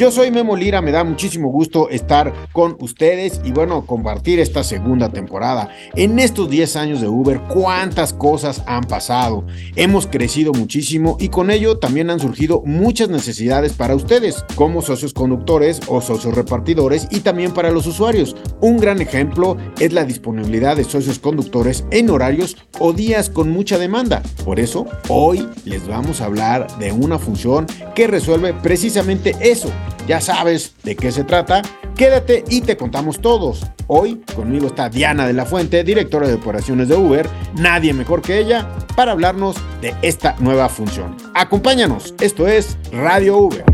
Yo soy Memo Lira, me da muchísimo gusto estar con ustedes y bueno, compartir esta segunda temporada. En estos 10 años de Uber, cuántas cosas han pasado. Hemos crecido muchísimo y con ello también han surgido muchas necesidades para ustedes, como socios conductores o socios repartidores y también para los usuarios. Un gran ejemplo es la disponibilidad de socios conductores en horarios o días con mucha demanda. Por eso, hoy les vamos a hablar de una función que resuelve precisamente eso ya sabes de qué se trata. Quédate y te contamos todos. Hoy conmigo está Diana de la Fuente, directora de operaciones de Uber, nadie mejor que ella, para hablarnos de esta nueva función. Acompáñanos, esto es Radio Uber.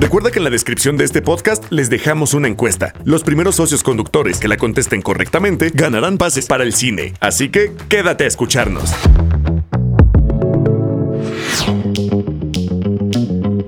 Recuerda que en la descripción de este podcast les dejamos una encuesta. Los primeros socios conductores que la contesten correctamente ganarán pases para el cine. Así que quédate a escucharnos.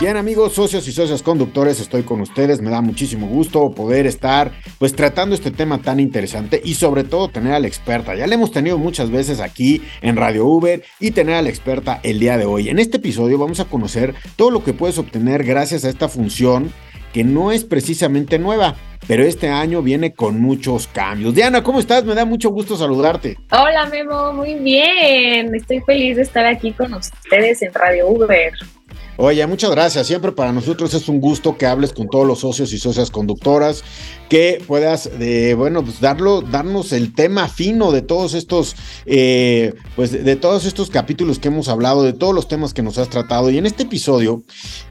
Bien amigos, socios y socias conductores, estoy con ustedes, me da muchísimo gusto poder estar pues tratando este tema tan interesante y sobre todo tener a la experta. Ya la hemos tenido muchas veces aquí en Radio Uber y tener a la experta el día de hoy. En este episodio vamos a conocer todo lo que puedes obtener gracias a esta función que no es precisamente nueva, pero este año viene con muchos cambios. Diana, ¿cómo estás? Me da mucho gusto saludarte. Hola Memo, muy bien. Estoy feliz de estar aquí con ustedes en Radio Uber. Oye, muchas gracias. Siempre para nosotros es un gusto que hables con todos los socios y socias conductoras, que puedas, de, bueno, pues darlo, darnos el tema fino de todos estos, eh, pues de, todos estos capítulos que hemos hablado, de todos los temas que nos has tratado. Y en este episodio,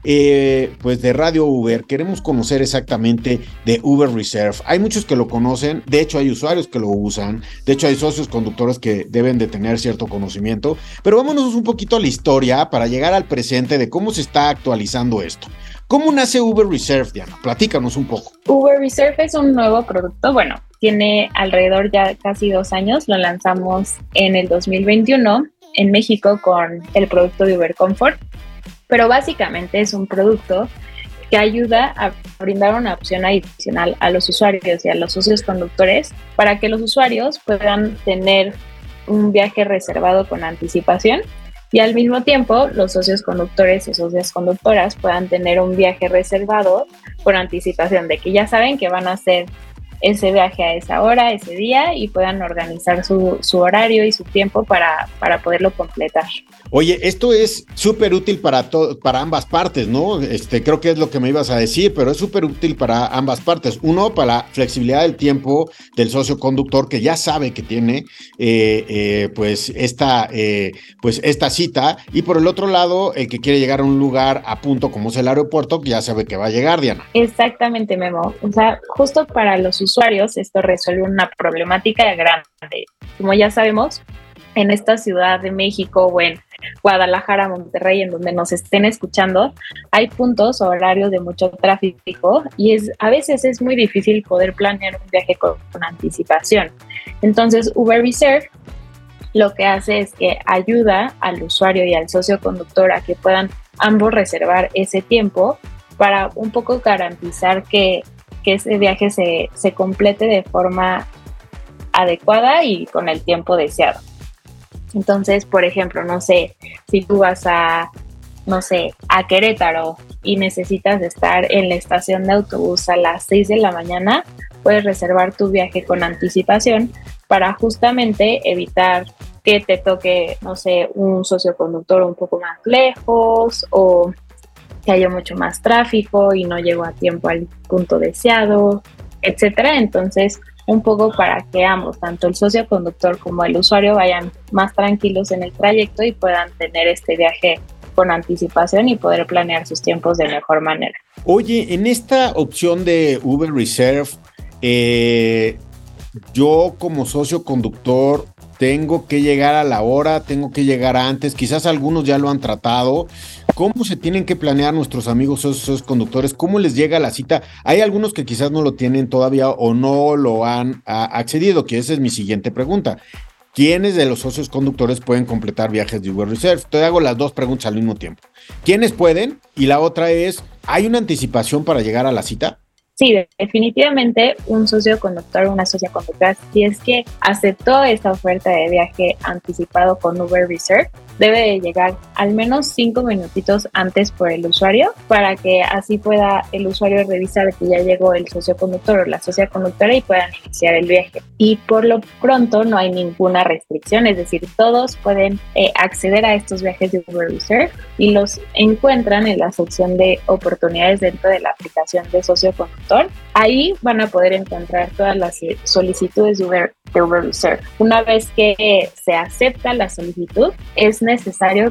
eh, pues de Radio Uber, queremos conocer exactamente de Uber Reserve. Hay muchos que lo conocen, de hecho hay usuarios que lo usan, de hecho hay socios conductores que deben de tener cierto conocimiento, pero vámonos un poquito a la historia para llegar al presente de cómo se está actualizando esto. ¿Cómo nace Uber Reserve, Diana? Platícanos un poco. Uber Reserve es un nuevo producto, bueno, tiene alrededor ya casi dos años, lo lanzamos en el 2021 en México con el producto de Uber Comfort, pero básicamente es un producto que ayuda a brindar una opción adicional a los usuarios y a los socios conductores para que los usuarios puedan tener un viaje reservado con anticipación y al mismo tiempo los socios conductores y socias conductoras puedan tener un viaje reservado por anticipación de que ya saben que van a hacer ese viaje a esa hora, ese día y puedan organizar su, su horario y su tiempo para, para poderlo completar. Oye, esto es súper útil para, para ambas partes, ¿no? Este, creo que es lo que me ibas a decir, pero es súper útil para ambas partes. Uno, para la flexibilidad del tiempo del socio conductor que ya sabe que tiene eh, eh, pues, esta, eh, pues esta cita. Y por el otro lado, el que quiere llegar a un lugar a punto como es el aeropuerto, que ya sabe que va a llegar, Diana. Exactamente, Memo. O sea, justo para los usuarios esto resuelve una problemática grande. Como ya sabemos, en esta ciudad de México o en Guadalajara, Monterrey, en donde nos estén escuchando, hay puntos o horarios de mucho tráfico y es a veces es muy difícil poder planear un viaje con, anticipación. Entonces, Uber Reserve lo que hace es que ayuda al usuario y al socio conductor a que puedan ambos reservar ese tiempo para un poco garantizar que, que ese viaje se, se complete de forma adecuada y con el tiempo deseado. Entonces, por ejemplo, no sé, si tú vas a, no sé, a Querétaro y necesitas estar en la estación de autobús a las 6 de la mañana, puedes reservar tu viaje con anticipación para justamente evitar que te toque, no sé, un socioconductor un poco más lejos o que haya mucho más tráfico y no llego a tiempo al punto deseado, etcétera. Entonces, un poco para que ambos, tanto el socio conductor como el usuario, vayan más tranquilos en el trayecto y puedan tener este viaje con anticipación y poder planear sus tiempos de mejor manera. Oye, en esta opción de Uber Reserve, eh, yo como socio conductor tengo que llegar a la hora, tengo que llegar antes, quizás algunos ya lo han tratado. ¿Cómo se tienen que planear nuestros amigos esos conductores? ¿Cómo les llega la cita? Hay algunos que quizás no lo tienen todavía o no lo han accedido, que esa es mi siguiente pregunta. ¿quiénes de los socios conductores pueden completar viajes de Uber Reserve? Te hago las dos preguntas al mismo tiempo. ¿Quiénes pueden? Y la otra es, ¿hay una anticipación para llegar a la cita? Sí, definitivamente un socio conductor una socia conductora, si es que aceptó esta oferta de viaje anticipado con Uber Reserve, debe llegar al menos cinco minutitos antes por el usuario para que así pueda el usuario revisar que ya llegó el socio conductor o la socia conductora y puedan iniciar el viaje. Y por lo pronto no hay ninguna restricción, es decir, todos pueden eh, acceder a estos viajes de Uber Reserve y los encuentran en la sección de oportunidades dentro de la aplicación de socio conductor. Ahí van a poder encontrar todas las solicitudes de Uber, de Uber Reserve. Una vez que se acepta la solicitud, es necesario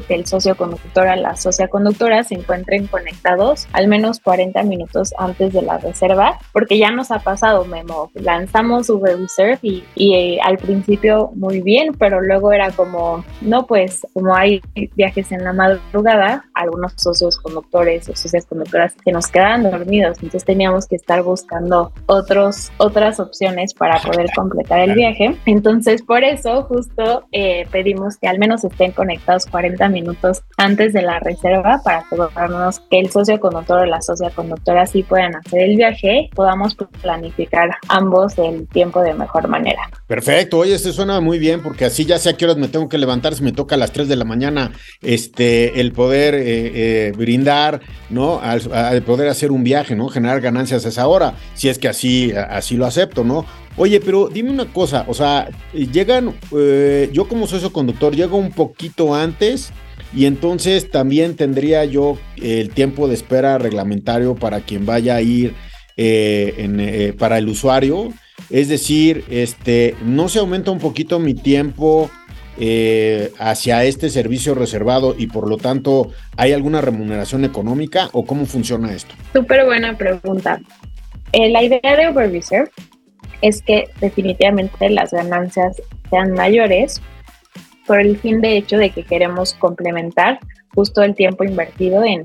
que el socio conductor a la socia conductora se encuentren conectados al menos 40 minutos antes de la reserva, porque ya nos ha pasado, Memo, lanzamos Uber Reserve y, y eh, al principio muy bien, pero luego era como, no, pues como hay viajes en la madrugada, algunos socios conductores o socias conductoras que nos quedaban dormidos, entonces teníamos que estar buscando otros, otras opciones para poder completar el viaje. Entonces, por eso justo eh, pedimos que al menos estén conectados 40 minutos antes de la reserva para asegurarnos que el socio conductor o la socia conductora sí puedan hacer el viaje, podamos planificar ambos el tiempo de mejor manera. Perfecto, oye, este suena muy bien porque así ya sé a qué horas me tengo que levantar, si me toca a las 3 de la mañana, este, el poder eh, eh, brindar, ¿no? Al, poder hacer un viaje, ¿no? Generar ganancias a esa hora, si es que así, así lo acepto, ¿no? Oye, pero dime una cosa, o sea, llegan, eh, yo como socio conductor, llego un poquito antes y entonces también tendría yo el tiempo de espera reglamentario para quien vaya a ir eh, eh, para el usuario. Es decir, este, no se aumenta un poquito mi tiempo hacia este servicio reservado y por lo tanto hay alguna remuneración económica o cómo funciona esto? Súper buena pregunta. la idea de Uber es que definitivamente las ganancias sean mayores por el fin de hecho de que queremos complementar justo el tiempo invertido en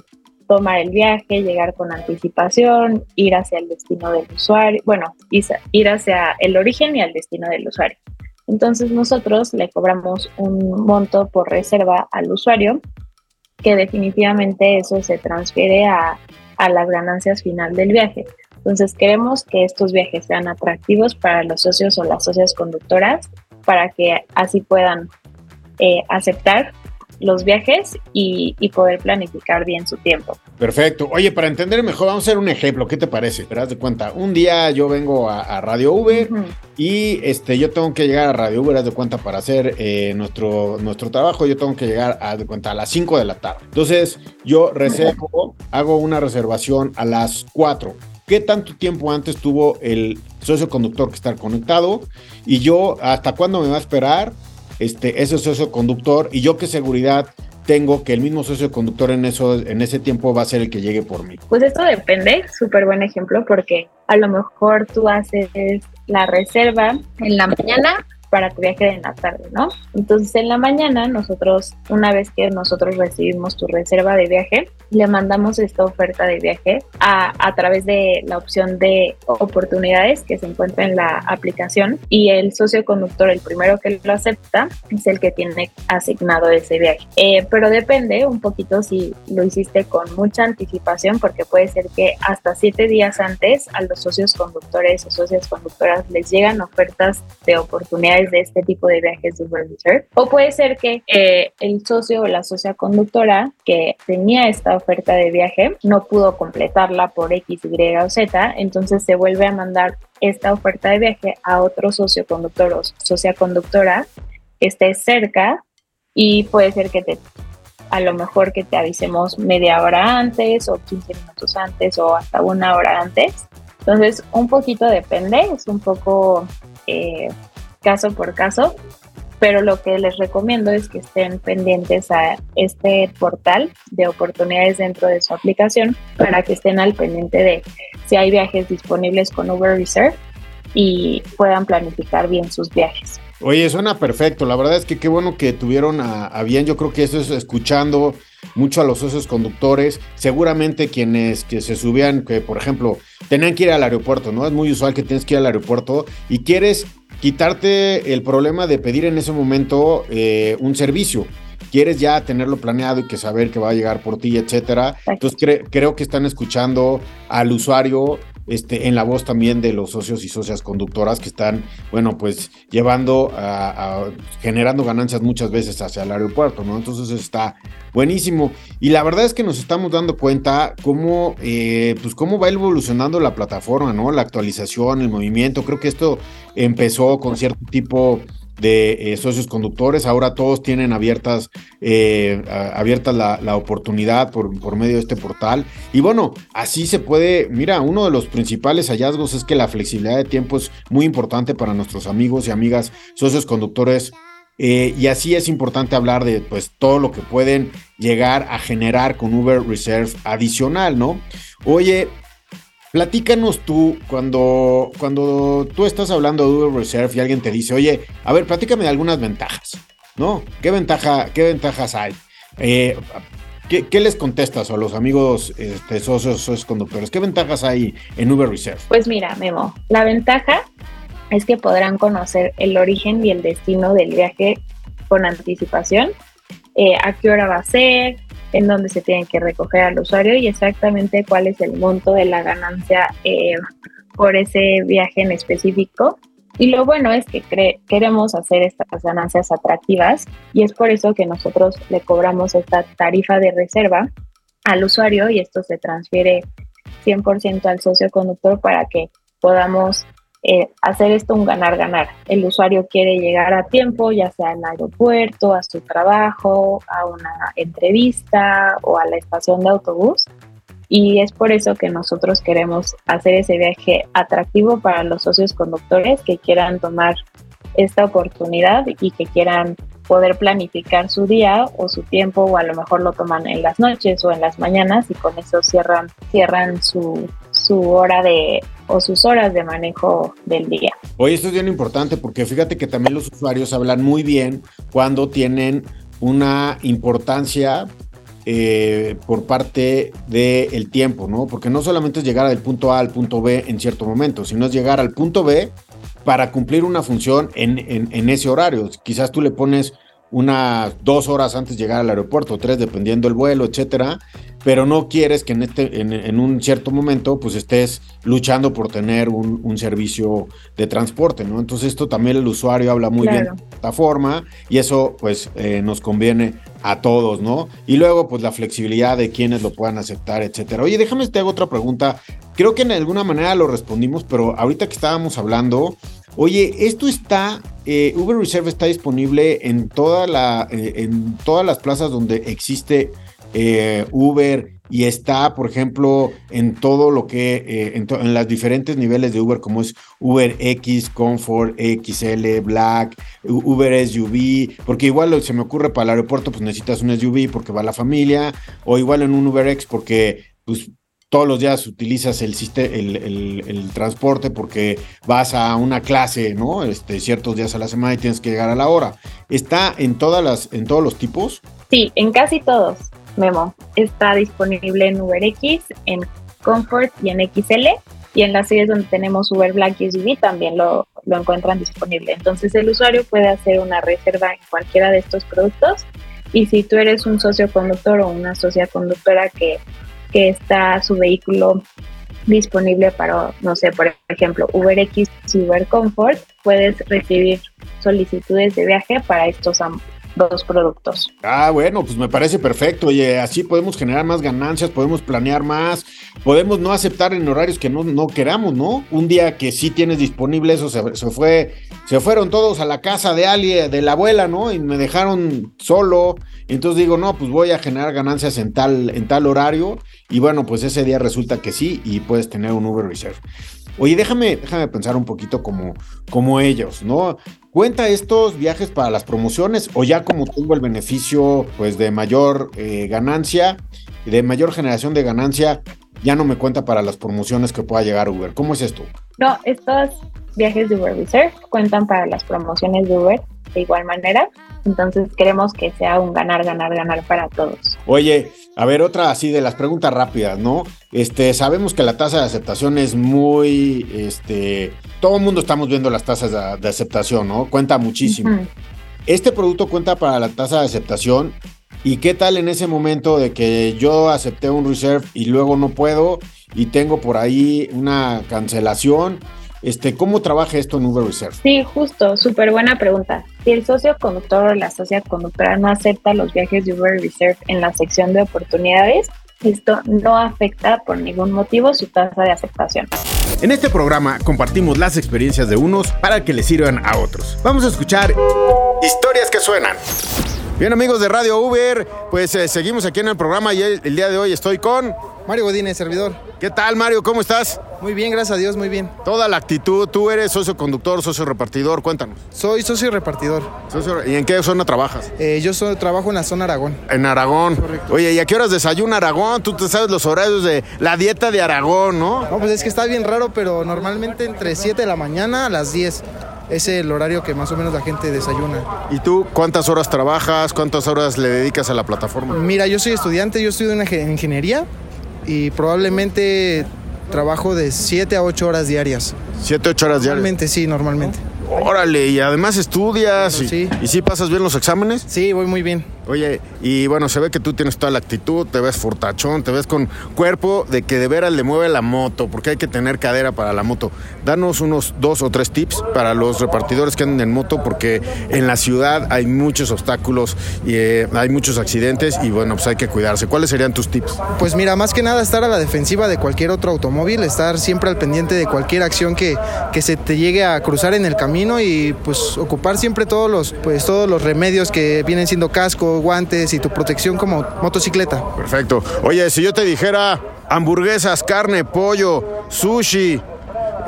tomar el viaje, llegar con anticipación, ir hacia el destino del usuario, bueno, ir hacia el origen y al destino del usuario. Entonces nosotros le cobramos un monto por reserva al usuario, que definitivamente eso se transfiere a, a las ganancias final del viaje. Entonces queremos que estos viajes sean atractivos para los socios o las socias conductoras para que así puedan eh, aceptar los viajes y, poder planificar bien su tiempo. Perfecto. Oye, para entender mejor, vamos a hacer un ejemplo. ¿Qué te parece? Te das de cuenta. Un día yo vengo a, Radio Uber y este, yo tengo que llegar a Radio Uber, haz de cuenta, para hacer eh, nuestro, nuestro trabajo. Yo tengo que llegar a, de cuenta, a las 5 de la tarde. Entonces, yo reservo, hago una reservación a las 4 qué tanto tiempo antes tuvo el socio conductor que estar conectado y yo hasta cuándo me va a esperar este, ese socio conductor y yo qué seguridad tengo que el mismo socio conductor en, eso, en ese tiempo va a ser el que llegue por mí. Pues esto depende, súper buen ejemplo, porque a lo mejor tú haces la reserva en la mañana para tu viaje en la tarde, ¿no? Entonces en la mañana nosotros, una vez que nosotros recibimos tu reserva de viaje, le mandamos esta oferta de viaje a, a través de la opción de oportunidades que se encuentra en la aplicación y el socio conductor, el primero que lo acepta, es el que tiene asignado ese viaje. Eh, pero depende un poquito si lo hiciste con mucha anticipación, porque puede ser que hasta siete días antes a los socios conductores o socias conductoras les llegan ofertas de oportunidades de este tipo de viajes de Uber O puede ser que eh, el socio o la socia conductora que tenía esta oferta de viaje no pudo completarla por X, Y o Z, entonces se vuelve a mandar esta oferta de viaje a otro socio conductor o socia conductora que esté cerca y puede ser que te a lo mejor que te avisemos media hora antes o 15 minutos antes o hasta una hora antes. Entonces, un poquito depende, es un poco eh, caso por caso, pero lo que les recomiendo es que estén pendientes a este portal de oportunidades dentro de su aplicación para que estén al pendiente de si hay viajes disponibles con Uber Reserve y puedan planificar bien sus viajes. Oye, suena perfecto. La verdad es que qué bueno que tuvieron a, bien. Yo creo que eso es escuchando mucho a los socios conductores. Seguramente quienes que se subían, que por ejemplo, tenían que ir al aeropuerto, ¿no? Es muy usual que tienes que ir al aeropuerto y quieres quitarte el problema de pedir en ese momento eh, un servicio. Quieres ya tenerlo planeado y que saber que va a llegar por ti, etcétera. Entonces creo que están escuchando al usuario este, en la voz también de los socios y socias conductoras que están, bueno, pues llevando, a, generando ganancias muchas veces hacia el aeropuerto, ¿no? Entonces está buenísimo. Y la verdad es que nos estamos dando cuenta cómo, eh, pues cómo va evolucionando la plataforma, ¿no? La actualización, el movimiento. Creo que esto empezó con cierto tipo de eh, socios conductores. Ahora todos tienen abiertas, eh, abiertas la, oportunidad por, por, medio de este portal. Y bueno, así se puede, mira, uno de los principales hallazgos es que la flexibilidad de tiempo es muy importante para nuestros amigos y amigas socios conductores. Eh, y así es importante hablar de pues todo lo que pueden llegar a generar con Uber Reserve adicional, ¿no? Oye, Platícanos tú, cuando, cuando tú estás hablando de Uber Reserve y alguien te dice, oye, a ver, platícame de algunas ventajas, ¿no? ¿Qué, ventaja, qué ventajas hay? Eh, ¿qué, les contestas a los amigos este, socios, socios conductores? ¿Qué ventajas hay en Uber Reserve? Pues mira, Memo, la ventaja es que podrán conocer el origen y el destino del viaje con anticipación, eh, a qué hora va a ser, en dónde se tienen que recoger al usuario y exactamente cuál es el monto de la ganancia eh, por ese viaje en específico. Y lo bueno es que queremos hacer estas ganancias atractivas y es por eso que nosotros le cobramos esta tarifa de reserva al usuario y esto se transfiere 100% al socio conductor para que podamos eh, hacer esto un ganar-ganar. El usuario quiere llegar a tiempo, ya sea al aeropuerto, a su trabajo, a una entrevista o a la estación de autobús. Y es por eso que nosotros queremos hacer ese viaje atractivo para los socios conductores que quieran tomar esta oportunidad y que quieran poder planificar su día o su tiempo o a lo mejor lo toman en las noches o en las mañanas y con eso cierran, cierran su, su hora de o sus horas de manejo del día. Oye, esto es bien importante porque fíjate que también los usuarios hablan muy bien cuando tienen una importancia eh, por parte del tiempo, ¿no? Porque no solamente es llegar del punto A al punto B en cierto momento, sino es llegar al punto B para cumplir una función en, en ese horario. Quizás tú le pones unas dos horas antes de llegar al aeropuerto, tres dependiendo el vuelo, etcétera, pero no quieres que en, este, en, un cierto momento pues estés luchando por tener un, servicio de transporte, ¿no? Entonces esto también el usuario habla muy bien de la plataforma y eso pues eh, nos conviene a todos, ¿no? Y luego pues la flexibilidad de quienes lo puedan aceptar, etcétera. Oye, déjame te hago otra pregunta. Creo que en alguna manera lo respondimos, pero ahorita que estábamos hablando, Oye, esto está, eh, Uber Reserve está disponible en, toda la, eh, en todas las plazas donde existe eh, Uber y está, por ejemplo, en todo lo que, en, en los diferentes niveles de Uber, como es Uber X, Comfort, XL, Black, Uber SUV, porque igual se me ocurre para el aeropuerto, pues necesitas un SUV porque va la familia, o igual en un Uber X porque pues todos los días utilizas el, el, el, transporte porque vas a una clase, ¿no? Este, ciertos días a la semana y tienes que llegar a la hora. ¿Está en, todas las, en todos los tipos? Sí, en casi todos, Memo. Está disponible en UberX, en Comfort y en XL. Y en las series donde tenemos Uber Black y SUV también lo, lo encuentran disponible. Entonces el usuario puede hacer una reserva en cualquiera de estos productos. Y si tú eres un socio conductor o una socia conductora que que está su vehículo disponible para, no sé, por ejemplo, UberX y Uber Comfort, puedes recibir solicitudes de viaje para estos dos productos. Ah, bueno, pues me parece perfecto. Oye, así podemos generar más ganancias, podemos planear más, podemos no aceptar en horarios que no, no queramos, ¿no? Un día que sí tienes disponible eso, se, fue, se fueron todos a la casa de alguien, de la abuela, ¿no? Y me dejaron solo. Entonces digo, no, pues voy a generar ganancias en tal, en tal horario. Y bueno, pues ese día resulta que sí y puedes tener un Uber Reserve. Oye, déjame, déjame pensar un poquito como, como ellos, ¿no? ¿Cuenta estos viajes para las promociones o ya como tengo el beneficio pues de mayor eh, ganancia, de mayor generación de ganancia, ya no me cuenta para las promociones que pueda llegar Uber? ¿Cómo es esto? No, estos viajes de Uber Reserve cuentan para las promociones de Uber de igual manera. Entonces queremos que sea un ganar, ganar, ganar para todos. Oye, A ver, otra así de las preguntas rápidas, ¿no? Este, sabemos que la tasa de aceptación es muy, este, todo el mundo estamos viendo las tasas de, aceptación, ¿no? Cuenta muchísimo. Este producto cuenta para la tasa de aceptación. ¿Y qué tal en ese momento de que yo acepté un reserve y luego no puedo y tengo por ahí una cancelación? Este, ¿Cómo trabaja esto en Uber Reserve? Sí, justo, súper buena pregunta. Si el socio conductor o la socia conductora no acepta los viajes de Uber Reserve en la sección de oportunidades, esto no afecta por ningún motivo su tasa de aceptación. En este programa compartimos las experiencias de unos para que les sirvan a otros. Vamos a escuchar historias que suenan. Bien amigos de Radio Uber, pues eh, seguimos aquí en el programa y el, día de hoy estoy con... Mario Godínez, servidor. ¿Qué tal Mario? ¿Cómo estás? Muy bien, gracias a Dios, muy bien. Toda la actitud, tú eres socio conductor, socio repartidor, cuéntanos. Soy socio repartidor. ¿Y en qué zona trabajas? Eh, yo trabajo en la zona Aragón. En Aragón. Correcto. Oye, ¿y a qué horas desayuna Aragón? Tú te sabes los horarios de la dieta de Aragón, ¿no? No, pues es que está bien raro, pero normalmente entre 7 de la mañana a las 10 es el horario que más o menos la gente desayuna. ¿Y tú cuántas horas trabajas? ¿Cuántas horas le dedicas a la plataforma? Mira, yo soy estudiante, yo estudio en ingeniería y probablemente trabajo de 7 a 8 horas diarias. 7, 8 horas diarias. Normalmente, sí, normalmente. Órale, y además estudias. y, sí. ¿Y sí pasas bien los exámenes? Sí, voy muy bien. Oye, y bueno, se ve que tú tienes toda la actitud, te ves fortachón, te ves con cuerpo de que de veras le mueve la moto, porque hay que tener cadera para la moto. Danos unos dos o tres tips para los repartidores que andan en moto, porque en la ciudad hay muchos obstáculos y eh, hay muchos accidentes y bueno, pues hay que cuidarse. ¿Cuáles serían tus tips? Pues mira, más que nada estar a la defensiva de cualquier otro automóvil, estar siempre al pendiente de cualquier acción que, que se te llegue a cruzar en el camino y pues ocupar siempre todos los, pues, todos los remedios que vienen siendo casco, guantes y tu protección como motocicleta. Perfecto. Oye, si yo te dijera hamburguesas, carne, pollo, sushi,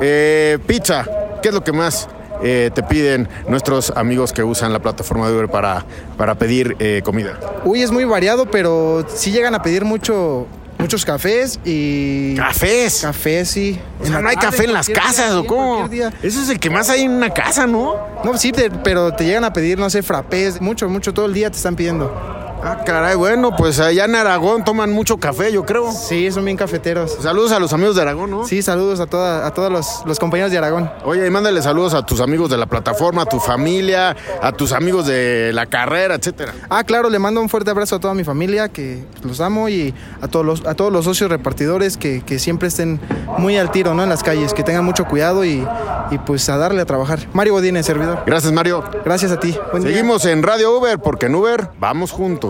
eh, pizza, ¿qué es lo que más eh, te piden nuestros amigos que usan la plataforma de Uber para, para pedir eh, comida? Uy, es muy variado, pero sí llegan a pedir mucho muchos cafés y. ¿Cafés? Cafés, sí. O sea, no hay café en las casas, ¿o cómo? Eso es el que más hay en una casa, ¿no? No, sí, pero te llegan a pedir, no sé, frappés, mucho, mucho, todo el día te están pidiendo. Ah, caray, bueno, pues allá en Aragón toman mucho café, yo creo. Sí, son bien cafeteros. Saludos a los amigos de Aragón, ¿no? Sí, saludos a, toda, a todos los, los, compañeros de Aragón. Oye, y mándale saludos a tus amigos de la plataforma, a tu familia, a tus amigos de la carrera, etcétera. Ah, claro, le mando un fuerte abrazo a toda mi familia, que los amo, y a todos los, a todos los socios repartidores que, que siempre estén muy al tiro, ¿no? En las calles, que tengan mucho cuidado y, y pues a darle a trabajar. Mario Godínez, servidor. Gracias, Mario. Gracias a ti. Seguimos en Radio Uber, porque en Uber vamos juntos.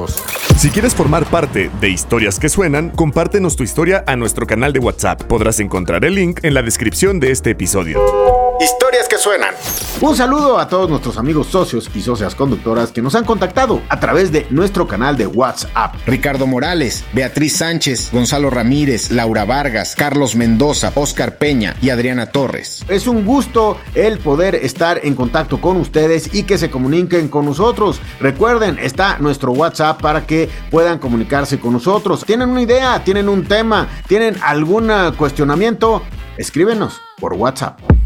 Si quieres formar parte de Historias que Suenan, compártenos tu historia a nuestro canal de WhatsApp. Podrás encontrar el link en la descripción de este episodio. Historias que suenan. Un saludo a todos nuestros amigos socios y socias conductoras que nos han contactado a través de nuestro canal de WhatsApp. Ricardo Morales, Beatriz Sánchez, Gonzalo Ramírez, Laura Vargas, Carlos Mendoza, Oscar Peña y Adriana Torres. Es un gusto el poder estar en contacto con ustedes y que se comuniquen con nosotros. Recuerden, está nuestro WhatsApp para que puedan comunicarse con nosotros. ¿Tienen una idea? ¿Tienen un tema? ¿Tienen algún cuestionamiento? Escríbenos por WhatsApp.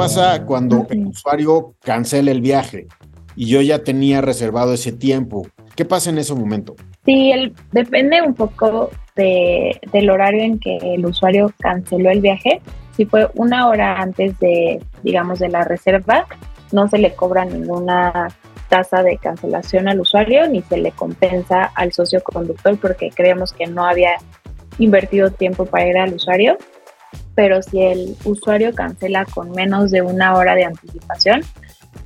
¿Qué pasa cuando el usuario cancela el viaje y yo ya tenía reservado ese tiempo? ¿Qué pasa en ese momento? Sí, el, depende un poco de, del horario en que el usuario canceló el viaje. Si fue una hora antes de, digamos, de la reserva, no se le cobra ninguna tasa de cancelación al usuario ni se le compensa al socio conductor porque creemos que no había invertido tiempo para ir al usuario pero si el usuario cancela con menos de una hora de anticipación,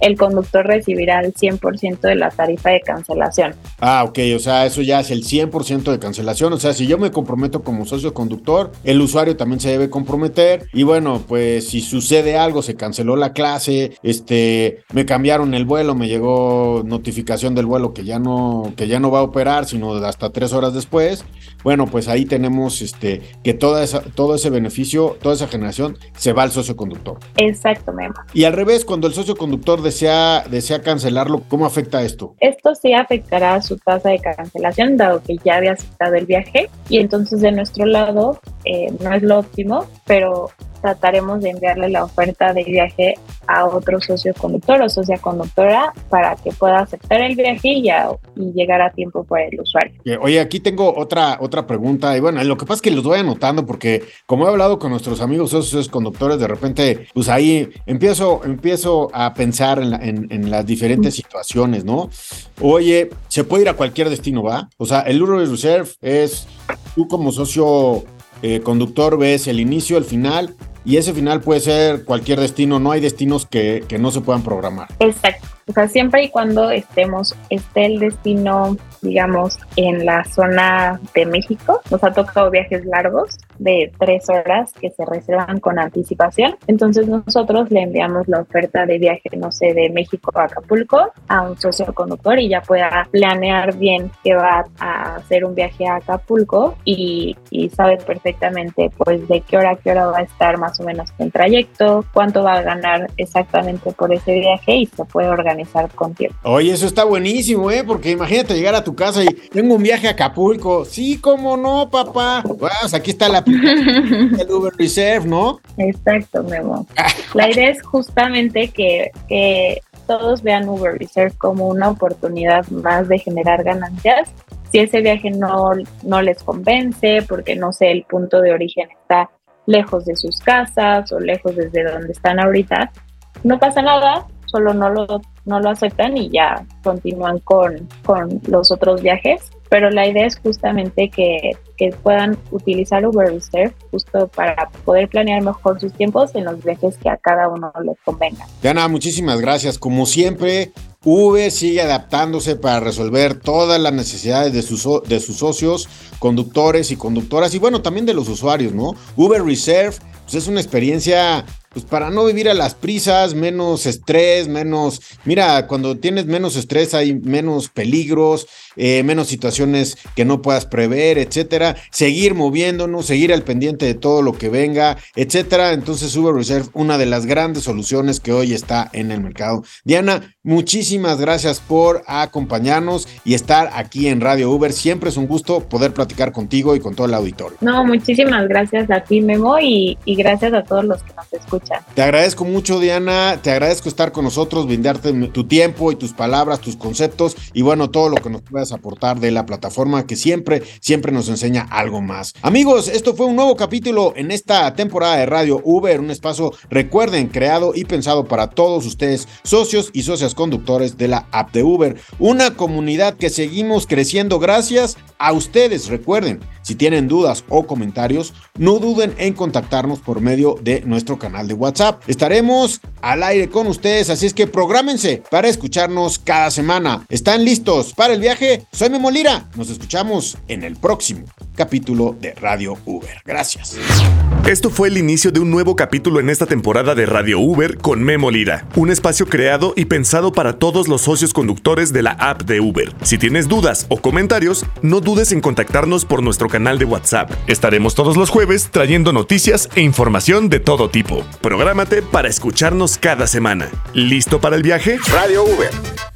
el conductor recibirá el 100% de la tarifa de cancelación. Ah, ok, o sea, eso ya es el 100% de cancelación. O sea, si yo me comprometo como socio conductor, el usuario también se debe comprometer. Y bueno, pues si sucede algo, se canceló la clase, este, me cambiaron el vuelo, me llegó notificación del vuelo que ya no, que ya no va a operar, sino hasta tres horas después. Bueno, pues ahí tenemos este, que toda esa, todo ese beneficio, toda esa generación se va al socio conductor. Exacto, Memo. Y al revés, cuando el socio conductor desea, desea cancelarlo, ¿cómo afecta esto? Esto sí afectará su tasa de cancelación, dado que ya había aceptado el viaje. Y entonces de nuestro lado, eh, no es lo óptimo, pero trataremos de enviarle la oferta de viaje a otro socio conductor o socia conductora para que pueda aceptar el viaje y, llegar a tiempo por el usuario. Oye, aquí tengo otra, otra pregunta. Y bueno, lo que pasa es que los voy anotando porque como he hablado con nuestros amigos socios conductores, de repente, pues ahí empiezo, empiezo a pensar en, en, las diferentes situaciones, ¿no? Oye, se puede ir a cualquier destino, ¿va? O sea, el Uber Reserve es tú como socio eh, conductor ves el inicio, el final y ese final puede ser cualquier destino, no hay destinos que, que no se puedan programar. Exacto. O sea, siempre y cuando estemos, esté el destino, digamos, en la zona de México, nos ha tocado viajes largos de tres horas que se reservan con anticipación. Entonces nosotros le enviamos la oferta de viaje, no sé, de México a Acapulco a un socio conductor y ya pueda planear bien que va a hacer un viaje a Acapulco y, y sabe perfectamente pues de qué hora a qué hora va a estar más o menos en trayecto, cuánto va a ganar exactamente por ese viaje y se puede organizar con tiempo. Oye, eso está buenísimo, ¿eh? Porque imagínate llegar a tu casa y tengo un viaje a Acapulco. Sí, cómo no, papá. Pues aquí está la el Uber Reserve, ¿no? Exacto, Memo. la idea es justamente que, que todos vean Uber Reserve como una oportunidad más de generar ganancias. Si ese viaje no, no les convence, porque no sé, el punto de origen está lejos de sus casas o lejos desde donde están ahorita, no pasa nada, solo no lo, no lo aceptan y ya continúan con, con los otros viajes. Pero la idea es justamente que, que puedan utilizar Uber Reserve justo para poder planear mejor sus tiempos en los viajes que a cada uno les convenga. Diana, muchísimas gracias. Como siempre, Uber sigue adaptándose para resolver todas las necesidades de sus, de sus socios, conductores y conductoras y bueno, también de los usuarios, ¿no? Uber Reserve pues es una experiencia pues para no vivir a las prisas, menos estrés, menos, mira, cuando tienes menos estrés hay menos peligros, eh, menos situaciones que no puedas prever, etcétera. Seguir moviéndonos, seguir al pendiente de todo lo que venga, etcétera. Entonces, Uber Reserve, una de las grandes soluciones que hoy está en el mercado. Diana, muchísimas gracias por acompañarnos y estar aquí en Radio Uber. Siempre es un gusto poder platicar contigo y con todo el auditorio. No, muchísimas gracias a ti, Memo, y, y gracias a todos los que nos escuchan. Te agradezco mucho, Diana. Te agradezco estar con nosotros, brindarte tu tiempo y tus palabras, tus conceptos y bueno, todo lo que nos aportar de la plataforma que siempre, siempre nos enseña algo más. Amigos, esto fue un nuevo capítulo en esta temporada de Radio Uber, un espacio, recuerden, creado y pensado para todos ustedes, socios y socias conductores de la app de Uber. Una comunidad que seguimos creciendo gracias a ustedes. Recuerden, si tienen dudas o comentarios, no duden en contactarnos por medio de nuestro canal de WhatsApp. Estaremos al aire con ustedes, así es que prográmense para escucharnos cada semana. ¿Están listos para el viaje? Soy Memo Lira. Nos escuchamos en el próximo capítulo de Radio Uber. Gracias. Esto fue el inicio de un nuevo capítulo en esta temporada de Radio Uber con Memo Lira, un espacio creado y pensado para todos los socios conductores de la app de Uber. Si tienes dudas o comentarios, no dudes en contactarnos por nuestro canal de WhatsApp. Estaremos todos los jueves trayendo noticias e información de todo tipo. Prográmate para escucharnos cada semana. ¿Listo para el viaje? Radio Uber